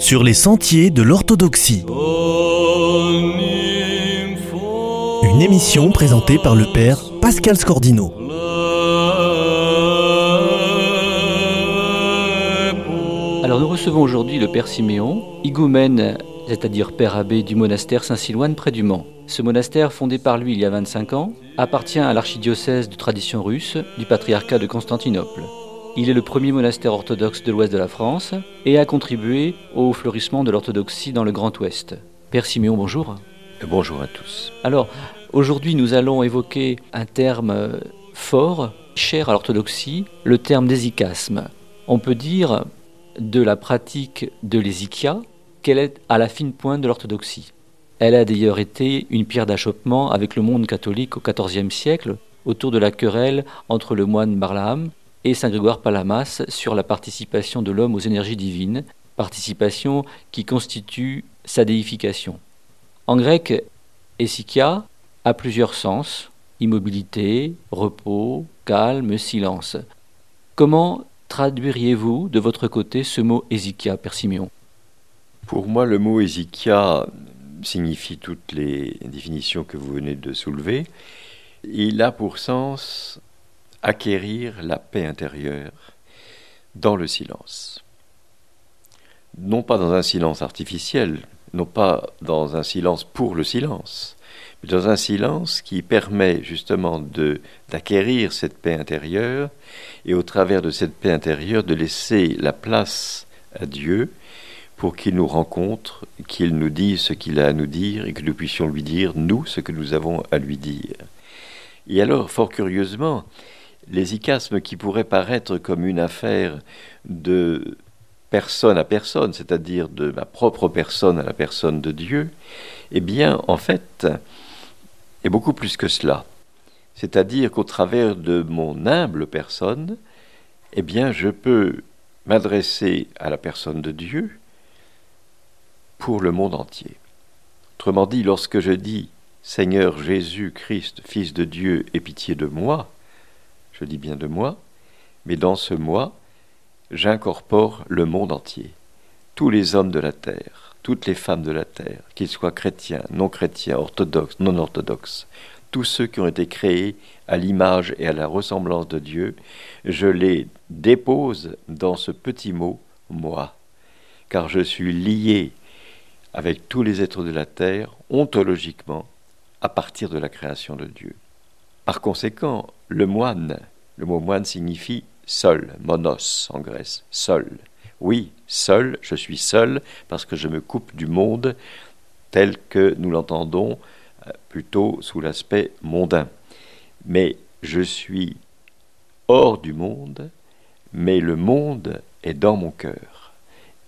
sur les sentiers de l'orthodoxie. Une émission présentée par le père Pascal Scordino. Alors nous recevons aujourd'hui le père Siméon, higoumène, c'est-à-dire père abbé du monastère Saint-Silouane près du Mans. Ce monastère, fondé par lui il y a 25 ans, appartient à l'archidiocèse de tradition russe du patriarcat de Constantinople. Il est le premier monastère orthodoxe de l'ouest de la France et a contribué au fleurissement de l'orthodoxie dans le Grand Ouest. Père Siméon, bonjour. Bonjour à tous. Alors, aujourd'hui, nous allons évoquer un terme fort, cher à l'orthodoxie, le terme d'hésychasme. On peut dire de la pratique de l'hésychia qu'elle est à la fine pointe de l'orthodoxie. Elle a d'ailleurs été une pierre d'achoppement avec le monde catholique au XIVe siècle, autour de la querelle entre le moine Barlaam et Saint Grégoire Palamas sur la participation de l'homme aux énergies divines, participation qui constitue sa déification. En grec, esikia a plusieurs sens immobilité, repos, calme, silence. Comment traduiriez-vous de votre côté ce mot esikia, Père Pour moi, le mot esikia signifie toutes les définitions que vous venez de soulever. Il a pour sens acquérir la paix intérieure dans le silence. Non pas dans un silence artificiel, non pas dans un silence pour le silence, mais dans un silence qui permet justement d'acquérir cette paix intérieure et au travers de cette paix intérieure de laisser la place à Dieu pour qu'il nous rencontre, qu'il nous dise ce qu'il a à nous dire et que nous puissions lui dire, nous, ce que nous avons à lui dire. Et alors, fort curieusement, les qui pourraient paraître comme une affaire de personne à personne, c'est-à-dire de ma propre personne à la personne de Dieu, eh bien, en fait, est beaucoup plus que cela. C'est-à-dire qu'au travers de mon humble personne, eh bien, je peux m'adresser à la personne de Dieu pour le monde entier. Autrement dit, lorsque je dis Seigneur Jésus-Christ, Fils de Dieu, aie pitié de moi, je dis bien de moi, mais dans ce moi, j'incorpore le monde entier, tous les hommes de la terre, toutes les femmes de la terre, qu'ils soient chrétiens, non chrétiens, orthodoxes, non orthodoxes, tous ceux qui ont été créés à l'image et à la ressemblance de Dieu, je les dépose dans ce petit mot moi, car je suis lié avec tous les êtres de la terre ontologiquement à partir de la création de Dieu. Par conséquent, le moine, le mot moine signifie seul, monos en Grèce, seul. Oui, seul, je suis seul parce que je me coupe du monde tel que nous l'entendons euh, plutôt sous l'aspect mondain. Mais je suis hors du monde, mais le monde est dans mon cœur.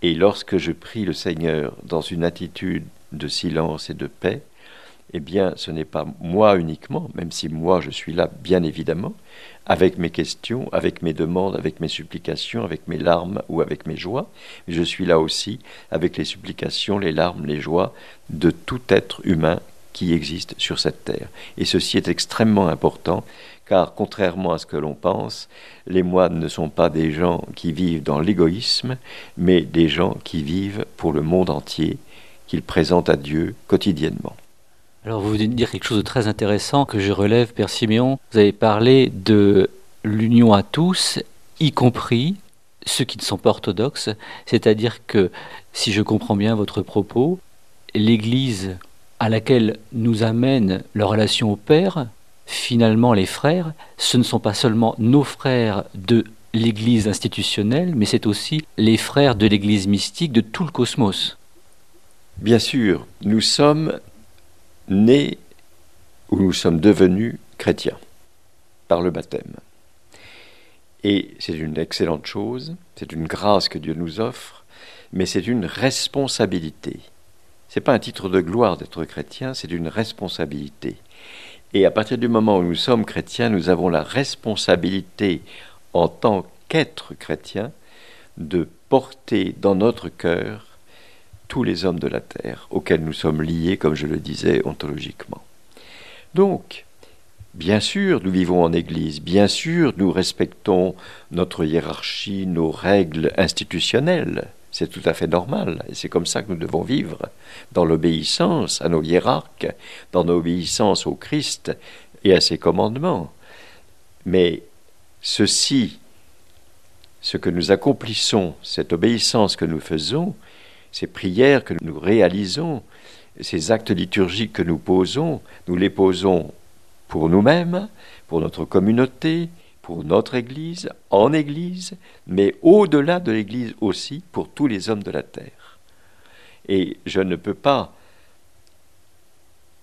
Et lorsque je prie le Seigneur dans une attitude de silence et de paix, eh bien, ce n'est pas moi uniquement, même si moi je suis là, bien évidemment, avec mes questions, avec mes demandes, avec mes supplications, avec mes larmes ou avec mes joies, je suis là aussi avec les supplications, les larmes, les joies de tout être humain qui existe sur cette terre. Et ceci est extrêmement important, car contrairement à ce que l'on pense, les moines ne sont pas des gens qui vivent dans l'égoïsme, mais des gens qui vivent pour le monde entier, qu'ils présentent à Dieu quotidiennement. Alors vous venez de dire quelque chose de très intéressant que je relève, Père Siméon. Vous avez parlé de l'union à tous, y compris ceux qui ne sont pas orthodoxes. C'est-à-dire que, si je comprends bien votre propos, l'Église à laquelle nous amène la relation au Père, finalement les frères, ce ne sont pas seulement nos frères de l'Église institutionnelle, mais c'est aussi les frères de l'Église mystique de tout le cosmos. Bien sûr, nous sommes nés où nous sommes devenus chrétiens par le baptême. Et c'est une excellente chose, c'est une grâce que Dieu nous offre, mais c'est une responsabilité. Ce n'est pas un titre de gloire d'être chrétien, c'est une responsabilité. Et à partir du moment où nous sommes chrétiens, nous avons la responsabilité en tant qu'être chrétien de porter dans notre cœur tous les hommes de la terre auxquels nous sommes liés, comme je le disais, ontologiquement. Donc, bien sûr, nous vivons en Église, bien sûr, nous respectons notre hiérarchie, nos règles institutionnelles, C'est tout à fait normal. Et c'est comme ça que nous devons vivre, dans l'obéissance à nos hiérarques, dans l'obéissance au Christ et à ses commandements. Mais ceci, ce que nous accomplissons, cette obéissance que nous faisons, ces prières que nous réalisons, ces actes liturgiques que nous posons, nous les posons pour nous-mêmes, pour notre communauté, pour notre Église, en Église, mais au-delà de l'Église aussi, pour tous les hommes de la terre. Et je ne peux pas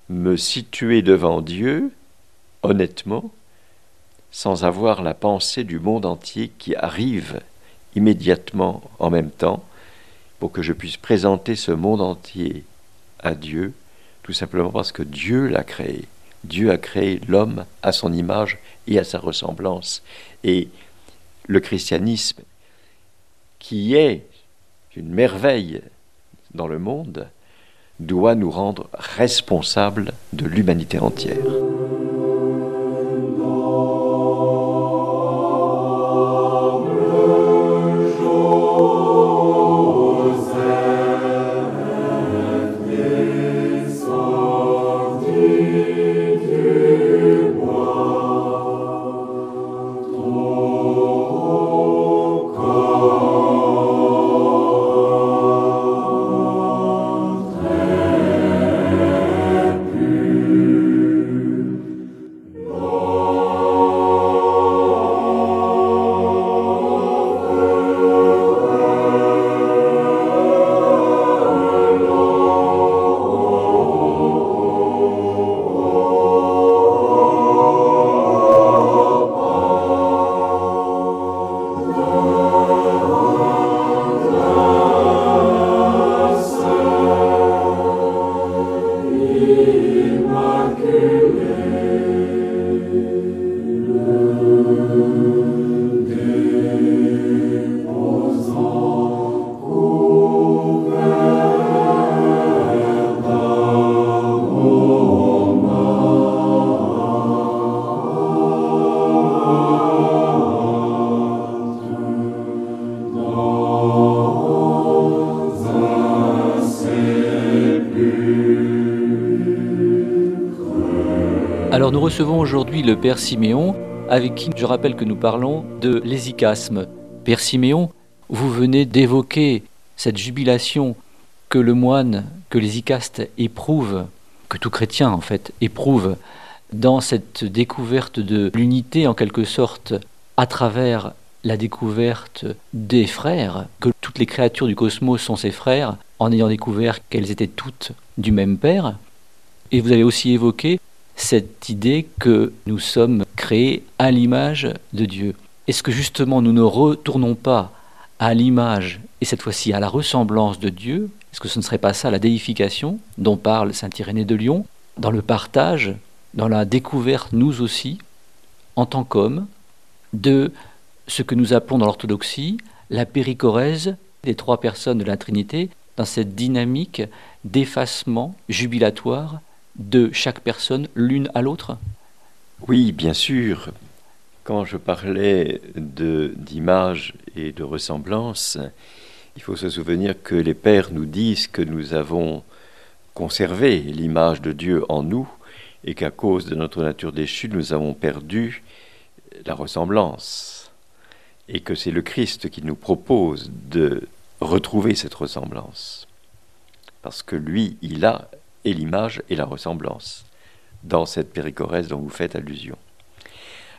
me situer devant Dieu, honnêtement, sans avoir la pensée du monde entier qui arrive immédiatement en même temps, pour que je puisse présenter ce monde entier à Dieu, tout simplement parce que Dieu l'a créé. Dieu a créé l'homme à son image et à sa ressemblance. Et le christianisme, qui est une merveille dans le monde, doit nous rendre responsables de l'humanité entière. Recevons aujourd'hui le Père Siméon, avec qui je rappelle que nous parlons de l'hésicasme. Père Siméon, vous venez d'évoquer cette jubilation que le moine, que l'hésicastes éprouvent, que tout chrétien en fait éprouve dans cette découverte de l'unité en quelque sorte à travers la découverte des frères, que toutes les créatures du cosmos sont ses frères, en ayant découvert qu'elles étaient toutes du même Père. Et vous avez aussi évoqué cette idée que nous sommes créés à l'image de Dieu. Est-ce que justement nous ne retournons pas à l'image et cette fois-ci à la ressemblance de Dieu? Est-ce que ce ne serait pas ça la déification dont parle Saint Irénée de Lyon Dans le partage, dans la découverte, nous aussi, en tant qu'hommes, de ce que nous appelons dans l'orthodoxie la péricorèse des trois personnes de la Trinité, dans cette dynamique d'effacement jubilatoire de chaque personne l'une à l'autre Oui, bien sûr. Quand je parlais d'image et de ressemblance, il faut se souvenir que les pères nous disent que nous avons conservé l'image de Dieu en nous et qu'à cause de notre nature déchue, nous avons perdu la ressemblance. Et que c'est le Christ qui nous propose de retrouver cette ressemblance. Parce que lui, il a et l'image et la ressemblance dans cette péricorèse dont vous faites allusion.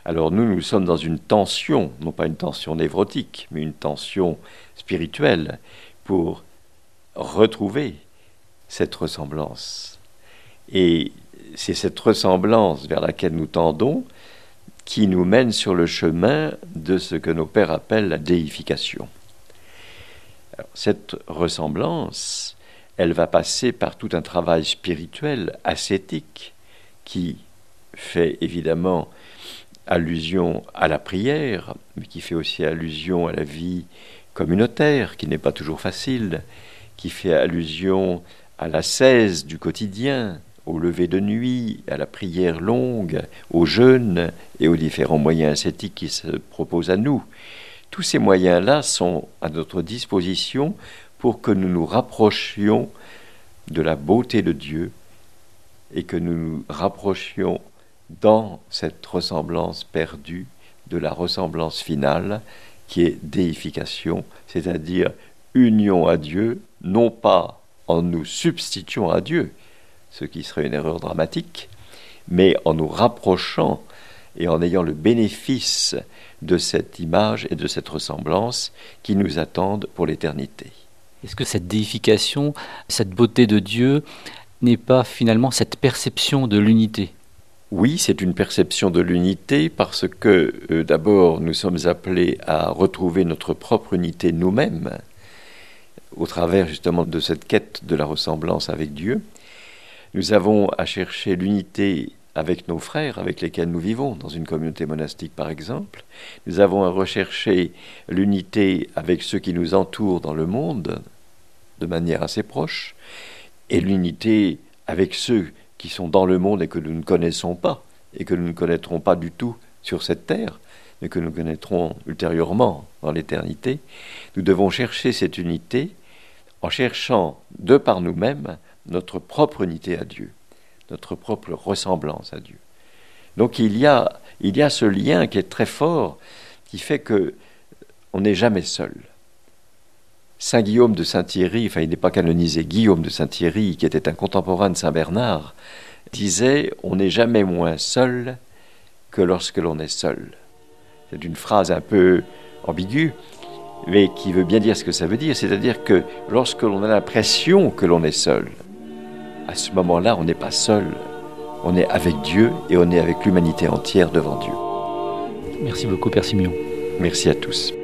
Alors nous, nous sommes dans une tension, non pas une tension névrotique, mais une tension spirituelle pour retrouver cette ressemblance. Et c'est cette ressemblance vers laquelle nous tendons qui nous mène sur le chemin de ce que nos pères appellent la déification. cette ressemblance, elle va passer par tout un travail spirituel, ascétique, qui fait évidemment allusion à la prière, mais qui fait aussi allusion à la vie communautaire, qui n'est pas toujours facile, qui fait allusion à la cesse du quotidien, au lever de nuit, à la prière longue, au jeûne et aux différents moyens ascétiques qui se proposent à nous. Tous ces moyens-là sont à notre disposition pour que nous nous rapprochions de la beauté de Dieu et que nous nous rapprochions dans cette ressemblance perdue de la ressemblance finale qui est déification, c'est-à-dire union à Dieu, non pas en nous substituant à Dieu, ce qui serait une erreur dramatique, mais en nous rapprochant et en ayant le bénéfice de cette image et de cette ressemblance qui nous attendent pour l'éternité. Est-ce que cette déification, cette beauté de Dieu n'est pas finalement cette perception de l'unité? Oui, c'est une perception de l'unité parce que euh, d'abord nous sommes appelés à retrouver notre propre unité nous-mêmes au travers justement de cette quête de la ressemblance avec Dieu. Nous avons à chercher l'unité avec nos frères avec lesquels nous vivons, dans une communauté monastique par exemple. Nous avons à rechercher l'unité avec ceux qui nous entourent dans le monde, de manière assez proche, et l'unité avec ceux qui sont dans le monde et que nous ne connaissons pas, et que nous ne connaîtrons pas du tout sur cette terre, mais que nous connaîtrons ultérieurement dans l'éternité, nous devons chercher cette unité en cherchant de par nous-mêmes notre propre unité à Dieu, notre propre ressemblance à Dieu. Donc il y a, il y a ce lien qui est très fort, qui fait que on n'est jamais seul. Saint Guillaume de Saint-Thierry, enfin il n'est pas canonisé, Guillaume de Saint-Thierry, qui était un contemporain de Saint Bernard, disait On n'est jamais moins seul que lorsque l'on est seul. C'est une phrase un peu ambiguë, mais qui veut bien dire ce que ça veut dire, c'est-à-dire que lorsque l'on a l'impression que l'on est seul, à ce moment-là, on n'est pas seul, on est avec Dieu et on est avec l'humanité entière devant Dieu. Merci beaucoup, Père Simeon. Merci à tous.